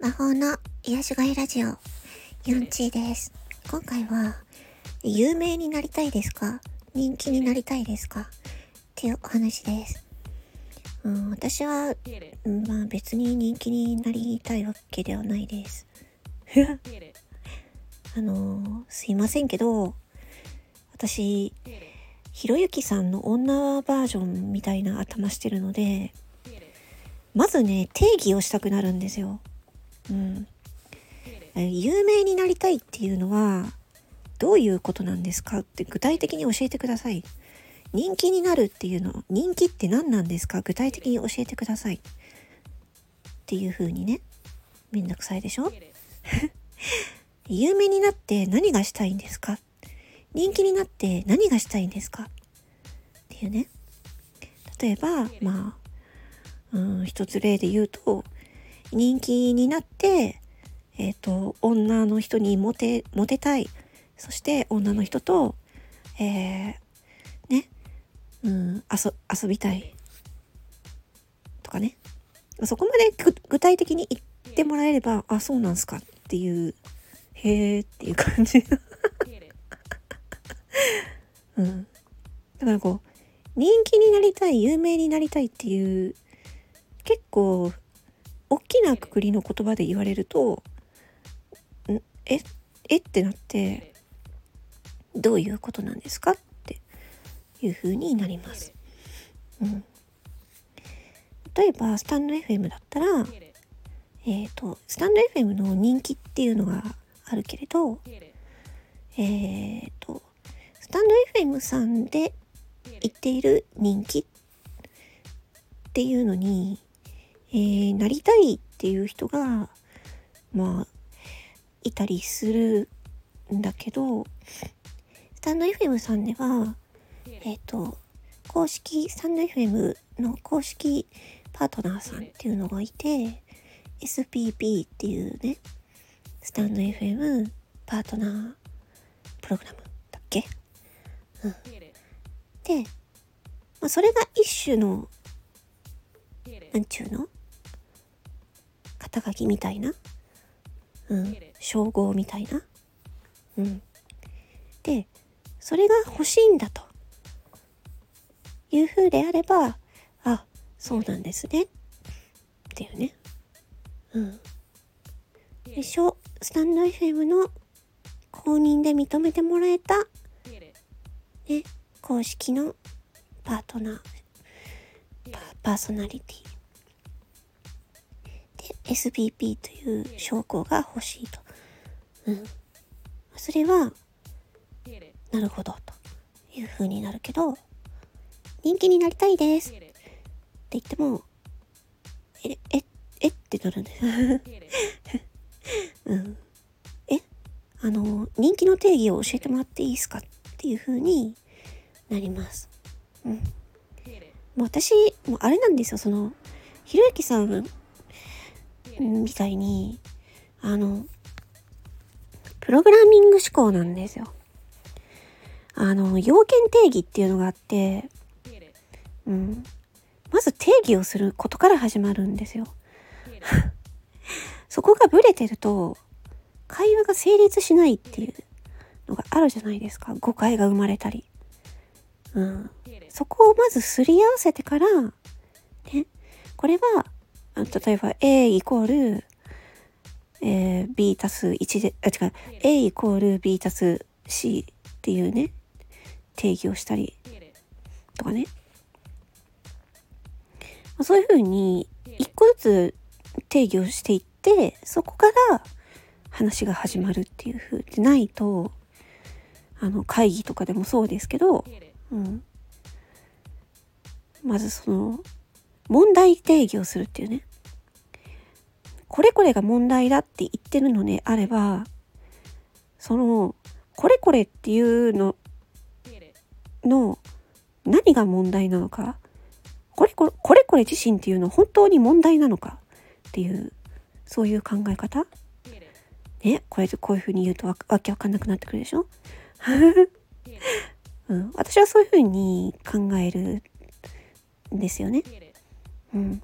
魔法の癒し声ラジオ、ヨンチーです。今回は、有名になりたいですか？人気になりたいですか？っていうお話です。うん、私は、うんまあ別に人気になりたいわけではないです。あのーすいませんけど、私、ひろゆきさんの女バージョンみたいな頭してるので、まずね、定義をしたくなるんですよ。うん。有名になりたいっていうのは、どういうことなんですか？って具体的に教えてください。人気になるっていうの、人気って何なんですか？具体的に教えてください。っていう風にね、めんどくさいでしょ？有名になって何がしたいんですか？人気になって何がしたいんですか？っていうね。例えば、まあ、うん、一つ例で言うと、人気になって、えっ、と、女の人にモテ、モテたい。そして女の人と、えー、ね、うん、遊、遊びたい。とかね。そこまで具体的に言ってもらえれば、あ、そうなんすかっていう、へーっていう感じ。うん。だからこう、人気になりたい、有名になりたいっていう、構、大きなくくりの言葉で言われると、んえ、えってなって、どういうことなんですかっていう風になります。うん。例えば、スタンド FM だったら、えっ、と、スタンド FM の人気っていうのがあるけれど、えっ、と、スタンド FM さんで言っている人気っていうのに、えーなりたいっていう人が、まあ、いたりするんだけど、スタンド FM さんでは、えっ、と、公式、スタンド FM の公式パートナーさんっていうのがいて、SPP っていうね、スタンド FM パートナープログラムだっけ？うん。で、まあ、それが一種の、なんちゅうの？肩書きみたいな？うん。称号みたいな？うん。で、それが欲しいんだと。いう風であれば、あ、そうなんですね。っていうね。うん。でしょ、スタンド FM の公認で認めてもらえた、ね、公式のパートナー、パパーソナリティ。SPP という証拠が欲しいと。うん。それは、なるほど、という風になるけど、人気になりたいですって言っても、え、え、えってなるんです。うん。えあの、人気の定義を教えてもらっていいですか？っていう風になります。うん。もう私、もうあれなんですよ、その、ひろゆきさんみたいに、あの、プログラミング思考なんですよ。あの、要件定義っていうのがあって、うん。まず定義をすることから始まるんですよ。そこがブレてると、会話が成立しないっていうのがあるじゃないですか。誤解が生まれたり。うん。そこをまずすり合わせてから、ね。これは、例えば A イコール、えー B 足す1で、あ、違う、A イコール B 足す C っていうね、定義をしたりとかね。まあそういうふうに、一個ずつ定義をしていって、そこから話が始まるっていう風でないと、あの、会議とかでもそうですけど、うん。まずその、問題定義をするっていうね。これこれが問題だって言ってるのであれば、その、これこれっていうのの何が問題なのか、これこれこれこれ自身っていうの本当に問題なのかっていう、そういう考え方？ね、これでこういうふうに言うとわわけわかんなくなってくるでしょ？うん、私はそういうふうに考えるんですよね。うん。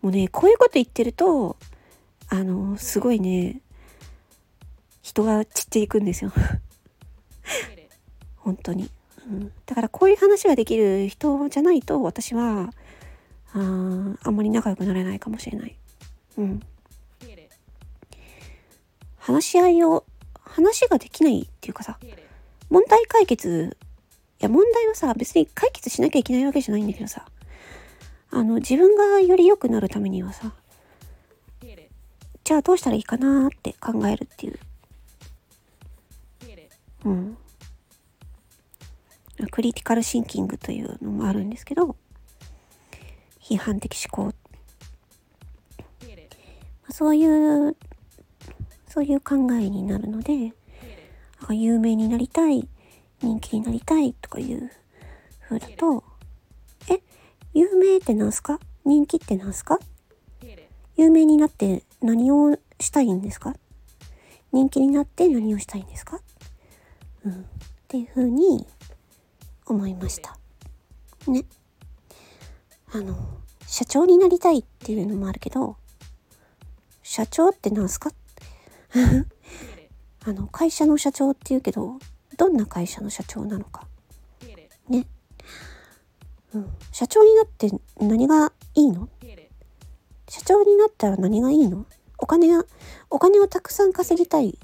もうね、こういうこと言ってると、あの、すごいね、人が散っていくんですよ。本当に、うん。だからこういう話ができる人じゃないと、私は、ああんまり仲良くなれないかもしれない。うん。話し合いを、話ができないっていうかさ、問題解決、いや問題はさ、別に解決しなきゃいけないわけじゃないんだけどさ、あの、自分がより良くなるためにはさ、じゃあどうしたらいいかなって考えるっていう。うん。クリティカルシンキングというのもあるんですけど、批判的思考。そういう、そういう考えになるので、有名になりたい、人気になりたいとかいう風だと、え有名って何すか？人気って何すか？有名になって何をしたいんですか？人気になって何をしたいんですか？うん。っていう風に思いました。ね。あの、社長になりたいっていうのもあるけど、社長って何すか？あの、会社の社長って言うけど、どんな会社の社長なのか？ね。うん、社長になって何がいいの？社長になったら何がいいの？お金が、お金をたくさん稼ぎたい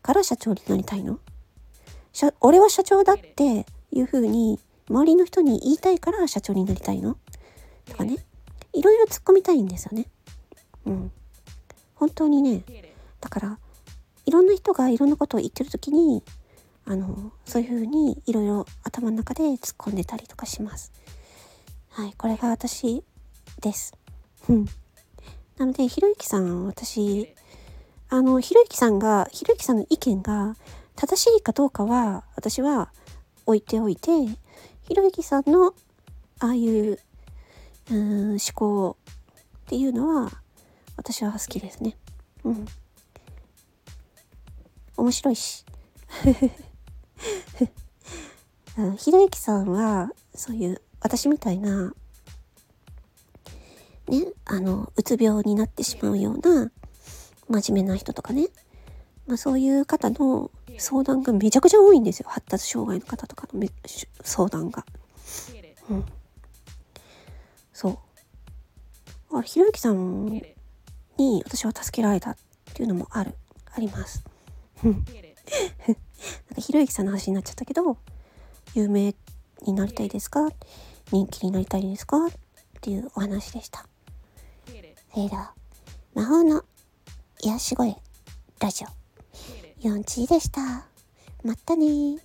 から社長になりたいの？俺は社長だっていうふうに周りの人に言いたいから社長になりたいの？とかね。いろいろ突っ込みたいんですよね。うん。本当にね。だから、いろんな人がいろんなことを言ってる時に、あの、そういう風にいろいろ頭の中で突っ込んでたりとかします。はい、これが私です。うん。なので、ひろゆきさん、私、あの、ひろゆきさんが、ひろゆきさんの意見が正しいかどうかは、私は置いておいて、ひろゆきさんの、ああいう、うん、思考っていうのは、私は好きですね。うん。面白いし。ひろゆきさんは、そういう私みたいな、ね、あの、うつ病になってしまうような、真面目な人とかね、まあそういう方の相談がめちゃくちゃ多いんですよ。発達障害の方とかの相談が。うん。そう。あ、ひろゆきさんに私は助けられたっていうのもある、あります。なんかひろゆきさんの話になっちゃったけど、有名になりたいですか？人気になりたいですか？っていうお話でした。それでは、魔法の癒し声ラジオ。4チでした。またね